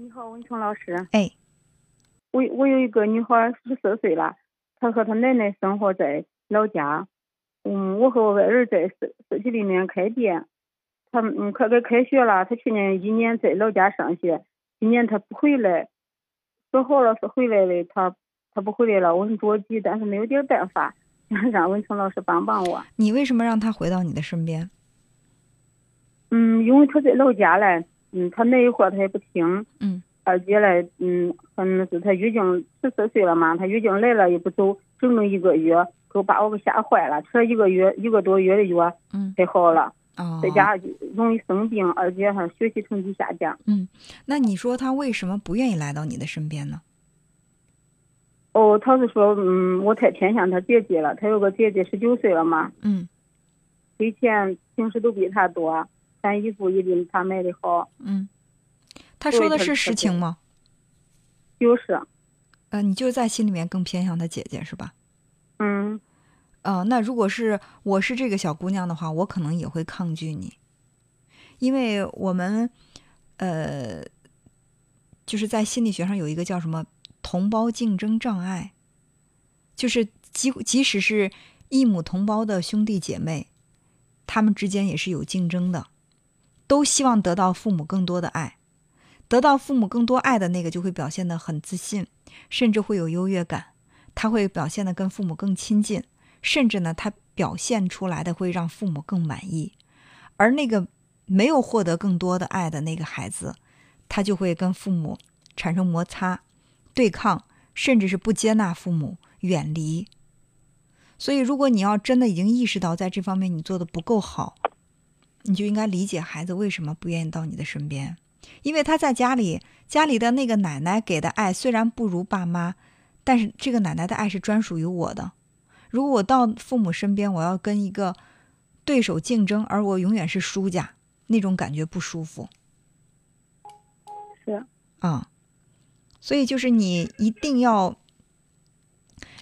你好，文聪老师。哎，我我有一个女孩，十四岁了，她和她奶奶生活在老家。嗯，我和我外儿在市市区里面开店。她嗯快该开学了，她去年一年在老家上学，今年她不回来，说好了是回来的，她她不回来了，我很着急，但是没有点办法，让文聪老师帮帮我。你为什么让她回到你的身边？嗯，因为她在老家嘞，嗯，他那一会儿他也不听。嗯。二姐嘞，嗯，可能是她月经十四岁了嘛，她月经来了也不走，整整一个月，给我把我给吓坏了，吃了一个月一个多月的药，嗯，才好了。哦。在家容易生病，二姐还学习成绩下降。嗯，那你说她为什么不愿意来到你的身边呢？哦，她是说，嗯，我太偏向她姐姐了，她有个姐姐十九岁了嘛。嗯。以前平时都比她多。穿衣服一定他买的好。嗯，他说的是实情吗？就是。呃，你就在心里面更偏向他姐姐是吧？嗯。呃，那如果是我是这个小姑娘的话，我可能也会抗拒你，因为我们呃，就是在心理学上有一个叫什么同胞竞争障碍，就是即即使是异母同胞的兄弟姐妹，他们之间也是有竞争的。都希望得到父母更多的爱，得到父母更多爱的那个就会表现得很自信，甚至会有优越感。他会表现得跟父母更亲近，甚至呢，他表现出来的会让父母更满意。而那个没有获得更多的爱的那个孩子，他就会跟父母产生摩擦、对抗，甚至是不接纳父母、远离。所以，如果你要真的已经意识到在这方面你做的不够好，你就应该理解孩子为什么不愿意到你的身边，因为他在家里，家里的那个奶奶给的爱虽然不如爸妈，但是这个奶奶的爱是专属于我的。如果我到父母身边，我要跟一个对手竞争，而我永远是输家，那种感觉不舒服。是啊，所以就是你一定要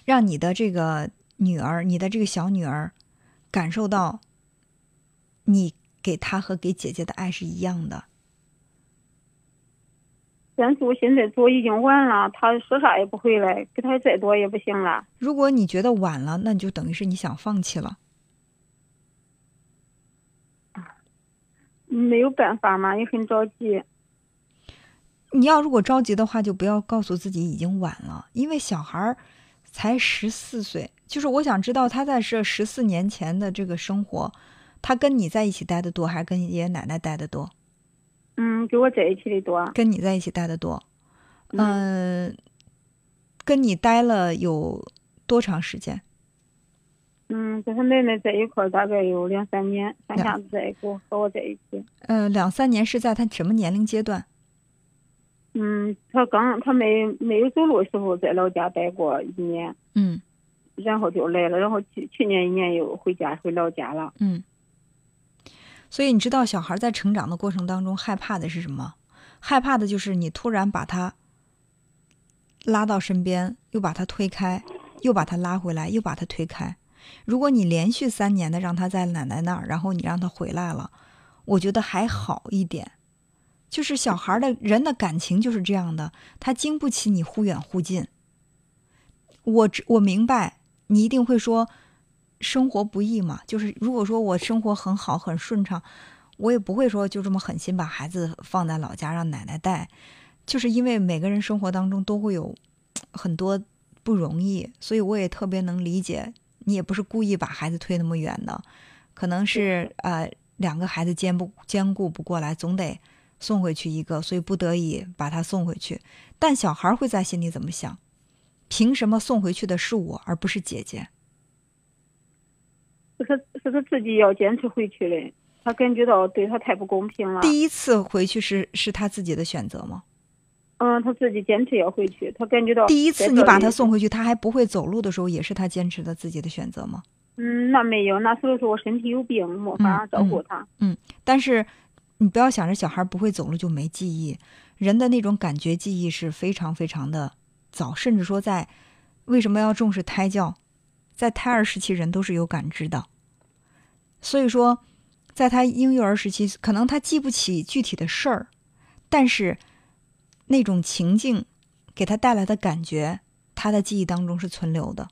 让你的这个女儿，你的这个小女儿感受到你。给他和给姐姐的爱是一样的，但是我现在做已经晚了，他说啥也不回来，给他再多也不行了。如果你觉得晚了，那你就等于是你想放弃了。没有办法嘛，也很着急。你要如果着急的话，就不要告诉自己已经晚了，因为小孩儿才十四岁，就是我想知道他在这十四年前的这个生活。他跟你在一起待的多，还是跟爷爷奶奶待的多？嗯，跟我在一起的多。跟你在一起待的多。嗯，跟你待了有多长时间？嗯，跟他奶奶在一块儿大概有两三年，三下子在过和我在一起。嗯，两三年是在他什么年龄阶段？嗯，他刚他没没有走路的时候，在老家待过一年。嗯。然后就来了，然后去去年一年又回家回老家了。嗯。所以你知道，小孩在成长的过程当中害怕的是什么？害怕的就是你突然把他拉到身边，又把他推开，又把他拉回来，又把他推开。如果你连续三年的让他在奶奶那儿，然后你让他回来了，我觉得还好一点。就是小孩的人的感情就是这样的，他经不起你忽远忽近。我我明白，你一定会说。生活不易嘛，就是如果说我生活很好很顺畅，我也不会说就这么狠心把孩子放在老家让奶奶带，就是因为每个人生活当中都会有很多不容易，所以我也特别能理解你也不是故意把孩子推那么远的，可能是呃两个孩子兼不兼顾不过来，总得送回去一个，所以不得已把他送回去。但小孩会在心里怎么想？凭什么送回去的是我而不是姐姐？是他是他自己要坚持回去的，他感觉到对他太不公平了。第一次回去是是他自己的选择吗？嗯，他自己坚持要回去，他感觉到。第一次你把他送回去，他还不会走路的时候，也是他坚持的自己的选择吗？嗯，那没有，那所以说我身体有病，没法照顾他。嗯，但是你不要想着小孩不会走路就没记忆，人的那种感觉记忆是非常非常的早，甚至说在为什么要重视胎教？在胎儿时期，人都是有感知的，所以说，在他婴幼儿时期，可能他记不起具体的事儿，但是那种情境给他带来的感觉，他的记忆当中是存留的。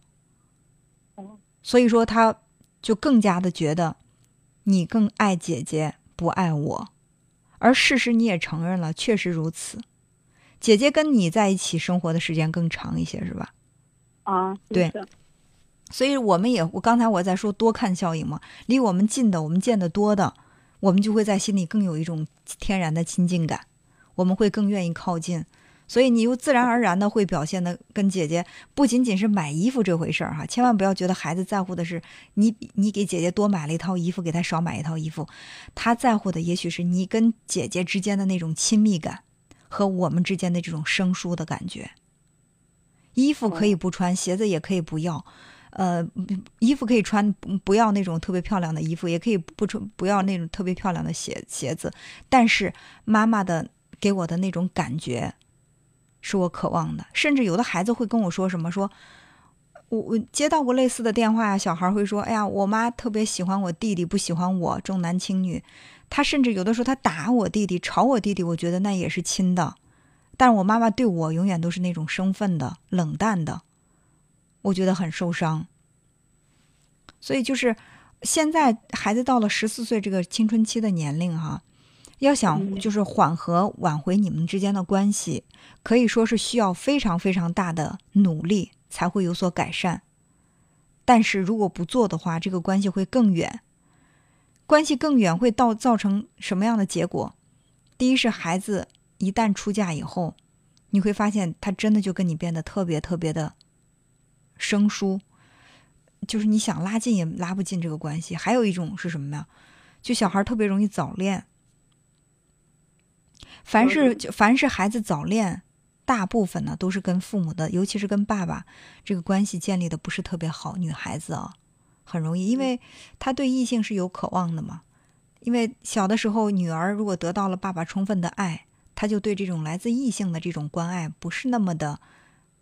所以说，他就更加的觉得你更爱姐姐，不爱我。而事实你也承认了，确实如此。姐姐跟你在一起生活的时间更长一些，是吧？啊，对。所以我们也，我刚才我在说多看效应嘛，离我们近的，我们见得多的，我们就会在心里更有一种天然的亲近感，我们会更愿意靠近。所以你又自然而然的会表现的跟姐姐不仅仅是买衣服这回事儿哈，千万不要觉得孩子在乎的是你你给姐姐多买了一套衣服，给她少买一套衣服，他在乎的也许是你跟姐姐之间的那种亲密感。和我们之间的这种生疏的感觉，衣服可以不穿，鞋子也可以不要，呃，衣服可以穿，不要那种特别漂亮的衣服，也可以不穿，不要那种特别漂亮的鞋鞋子。但是妈妈的给我的那种感觉，是我渴望的。甚至有的孩子会跟我说什么，说我我接到过类似的电话呀，小孩会说，哎呀，我妈特别喜欢我弟弟，不喜欢我，重男轻女。他甚至有的时候他打我弟弟，吵我弟弟，我觉得那也是亲的，但是我妈妈对我永远都是那种生分的、冷淡的，我觉得很受伤。所以就是现在孩子到了十四岁这个青春期的年龄哈，要想就是缓和挽回你们之间的关系，可以说是需要非常非常大的努力才会有所改善。但是如果不做的话，这个关系会更远。关系更远会到造成什么样的结果？第一是孩子一旦出嫁以后，你会发现他真的就跟你变得特别特别的生疏，就是你想拉近也拉不近这个关系。还有一种是什么呢？就小孩特别容易早恋。凡是凡是孩子早恋，大部分呢都是跟父母的，尤其是跟爸爸这个关系建立的不是特别好。女孩子啊。很容易，因为她对异性是有渴望的嘛。因为小的时候，女儿如果得到了爸爸充分的爱，她就对这种来自异性的这种关爱不是那么的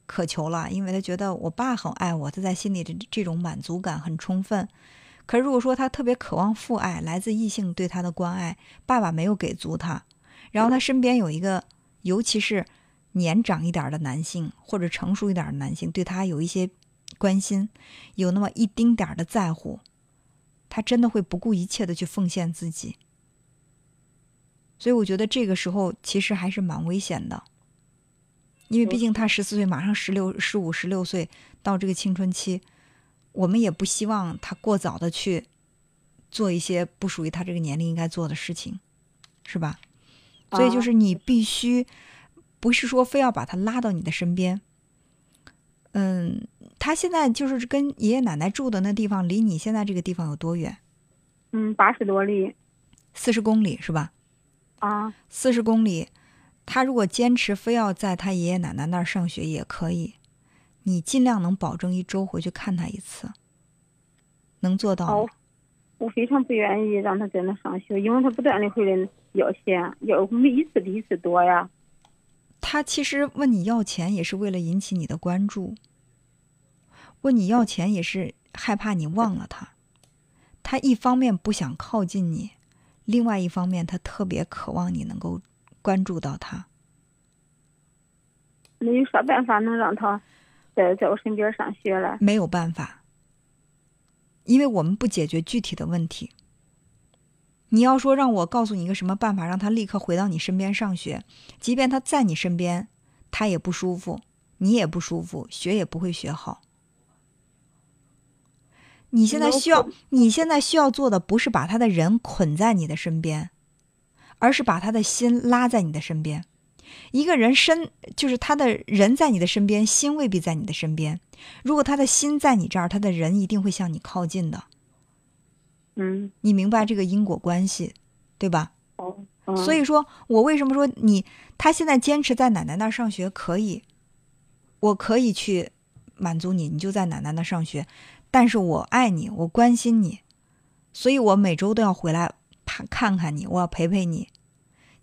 渴求了，因为他觉得我爸很爱我，他在心里的这种满足感很充分。可是如果说他特别渴望父爱，来自异性对他的关爱，爸爸没有给足他，然后他身边有一个，尤其是年长一点的男性或者成熟一点的男性，对他有一些。关心，有那么一丁点的在乎，他真的会不顾一切的去奉献自己。所以我觉得这个时候其实还是蛮危险的，因为毕竟他十四岁，马上十六、十五、十六岁到这个青春期，我们也不希望他过早的去做一些不属于他这个年龄应该做的事情，是吧？所以就是你必须不是说非要把他拉到你的身边。嗯，他现在就是跟爷爷奶奶住的那地方，离你现在这个地方有多远？嗯，八十多里，四十公里是吧？啊，四十公里。他如果坚持非要在他爷爷奶奶那儿上学也可以，你尽量能保证一周回去看他一次，能做到吗？我非常不愿意让他在那上学，因为他不断的回来要钱，要每一次比一次多呀。他其实问你要钱也是为了引起你的关注，问你要钱也是害怕你忘了他。他一方面不想靠近你，另外一方面他特别渴望你能够关注到他。那有啥办法能让他在在我身边上学了？没有办法，因为我们不解决具体的问题。你要说让我告诉你一个什么办法，让他立刻回到你身边上学，即便他在你身边，他也不舒服，你也不舒服，学也不会学好。你现在需要，你现在需要做的不是把他的人捆在你的身边，而是把他的心拉在你的身边。一个人身就是他的人在你的身边，心未必在你的身边。如果他的心在你这儿，他的人一定会向你靠近的。嗯，你明白这个因果关系，对吧？哦，所以说我为什么说你他现在坚持在奶奶那儿上学可以，我可以去满足你，你就在奶奶那儿上学，但是我爱你，我关心你，所以我每周都要回来看看你，我要陪陪你。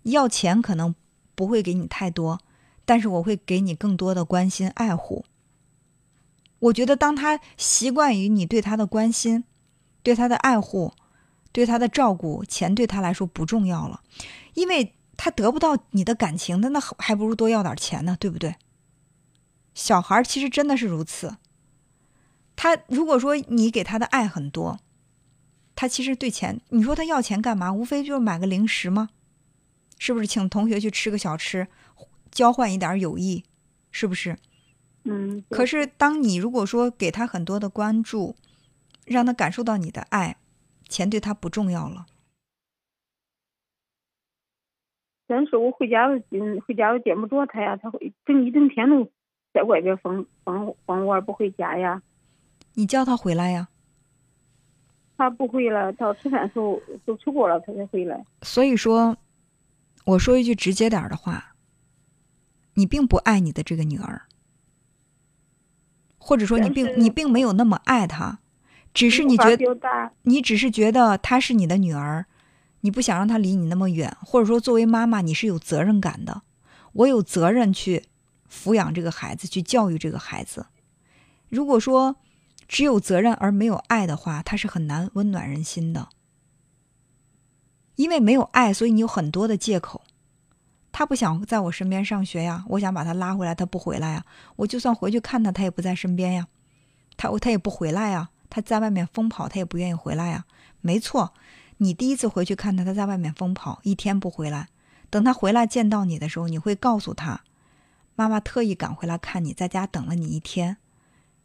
要钱可能不会给你太多，但是我会给你更多的关心爱护。我觉得当他习惯于你对他的关心。对他的爱护，对他的照顾，钱对他来说不重要了，因为他得不到你的感情，那那还不如多要点钱呢，对不对？小孩其实真的是如此。他如果说你给他的爱很多，他其实对钱，你说他要钱干嘛？无非就是买个零食吗？是不是请同学去吃个小吃，交换一点友谊，是不是？嗯。可是当你如果说给他很多的关注，让他感受到你的爱，钱对他不重要了。但是我回家了，嗯，回家我见不着他呀，他会整一整天都在外边疯疯疯玩，不回家呀。你叫他回来呀。他不回来，到吃饭时候都出国了，他才回来。所以说，我说一句直接点的话，你并不爱你的这个女儿，或者说你并你并没有那么爱她，只是你觉得你只是觉得她是你的女儿。你不想让她离你那么远，或者说作为妈妈你是有责任感的，我有责任去抚养这个孩子，去教育这个孩子。如果说只有责任而没有爱的话，他是很难温暖人心的。因为没有爱，所以你有很多的借口。他不想在我身边上学呀，我想把他拉回来，他不回来呀。我就算回去看他，他也不在身边呀。他他也不回来呀，他在外面疯跑，他也不愿意回来呀。没错。你第一次回去看他，他在外面疯跑，一天不回来。等他回来见到你的时候，你会告诉他：“妈妈特意赶回来看你，在家等了你一天，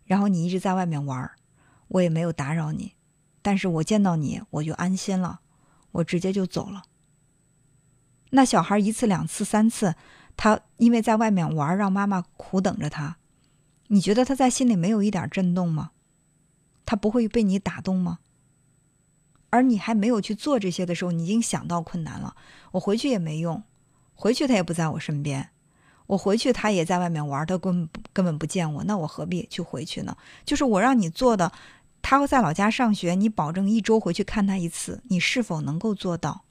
然后你一直在外面玩，我也没有打扰你。但是我见到你，我就安心了，我直接就走了。”那小孩一次、两次、三次，他因为在外面玩，让妈妈苦等着他，你觉得他在心里没有一点震动吗？他不会被你打动吗？而你还没有去做这些的时候，你已经想到困难了。我回去也没用，回去他也不在我身边，我回去他也在外面玩，他根本根本不见我，那我何必去回去呢？就是我让你做的，他会在老家上学，你保证一周回去看他一次，你是否能够做到？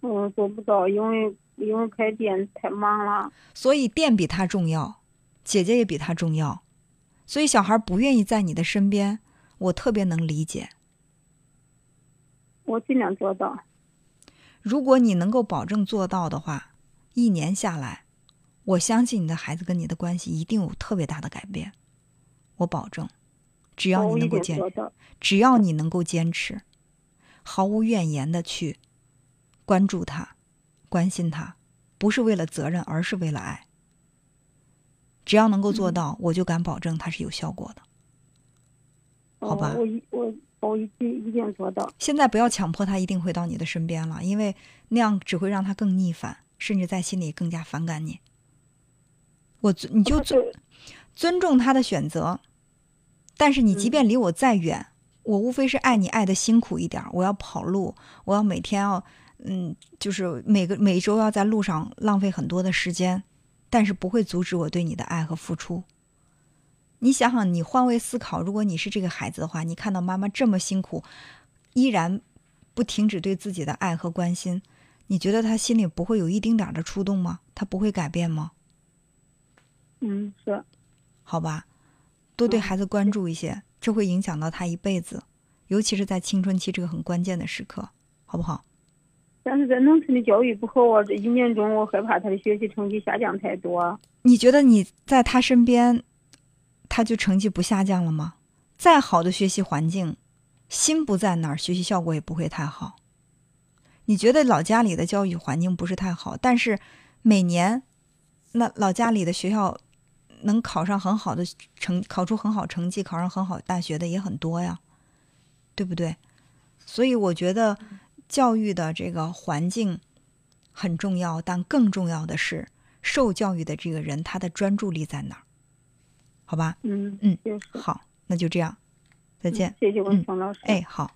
我做不到，因为因为开店太忙了。所以店比他重要，姐姐也比他重要，所以小孩不愿意在你的身边，我特别能理解。我尽量做到。如果你能够保证做到的话，一年下来，我相信你的孩子跟你的关系一定有特别大的改变。我保证，只要你能够坚持，只要你能够坚持，毫无怨言的去关注他、关心他，不是为了责任，而是为了爱。只要能够做到，我就敢保证它是有效果的。好吧。我我。我一定一定做到。现在不要强迫他一定会到你的身边了，因为那样只会让他更逆反，甚至在心里更加反感你。我尊你就尊尊重他的选择，但是你即便离我再远，我无非是爱你爱的辛苦一点。我要跑路，我要每天要嗯，就是每个每周要在路上浪费很多的时间，但是不会阻止我对你的爱和付出。你想想，你换位思考，如果你是这个孩子的话，你看到妈妈这么辛苦，依然不停止对自己的爱和关心，你觉得他心里不会有一丁点的触动吗？他不会改变吗？嗯，是。好吧，多对孩子关注一些，这会影响到他一辈子，尤其是在青春期这个很关键的时刻，好不好？但是在农村的教育不好啊，这一年中我害怕他的学习成绩下降太多。你觉得你在他身边？他就成绩不下降了吗？再好的学习环境，心不在那儿，学习效果也不会太好。你觉得老家里的教育环境不是太好，但是每年那老家里的学校能考上很好的成，考出很好成绩，考上很好大学的也很多呀，对不对？所以我觉得教育的这个环境很重要，但更重要的是受教育的这个人他的专注力在哪儿。好吧，嗯嗯，好，那就这样，再见。谢谢文峰老师。哎，好。